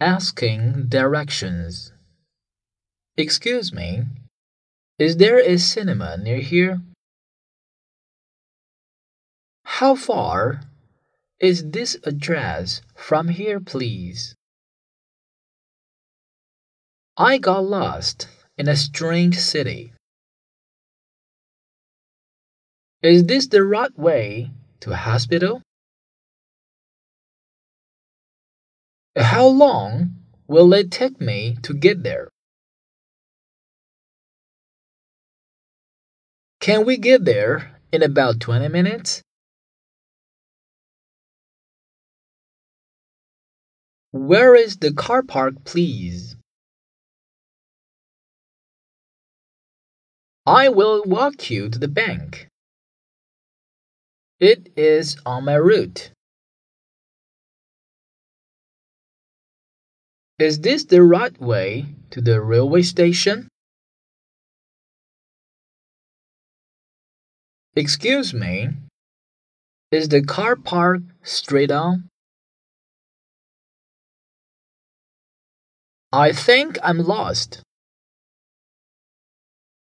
asking directions. Excuse me, is there a cinema near here? How far is this address from here, please? I got lost in a strange city. Is this the right way to hospital? How long will it take me to get there? Can we get there in about 20 minutes? Where is the car park, please? I will walk you to the bank. It is on my route. Is this the right way to the railway station? Excuse me, is the car park straight on? I think I'm lost.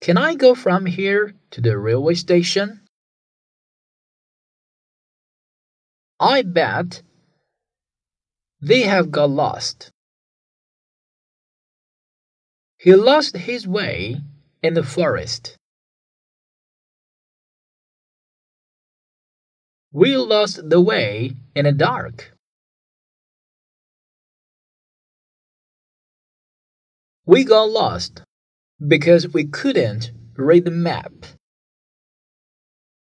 Can I go from here to the railway station? I bet they have got lost. He lost his way in the forest. We lost the way in the dark. We got lost because we couldn't read the map.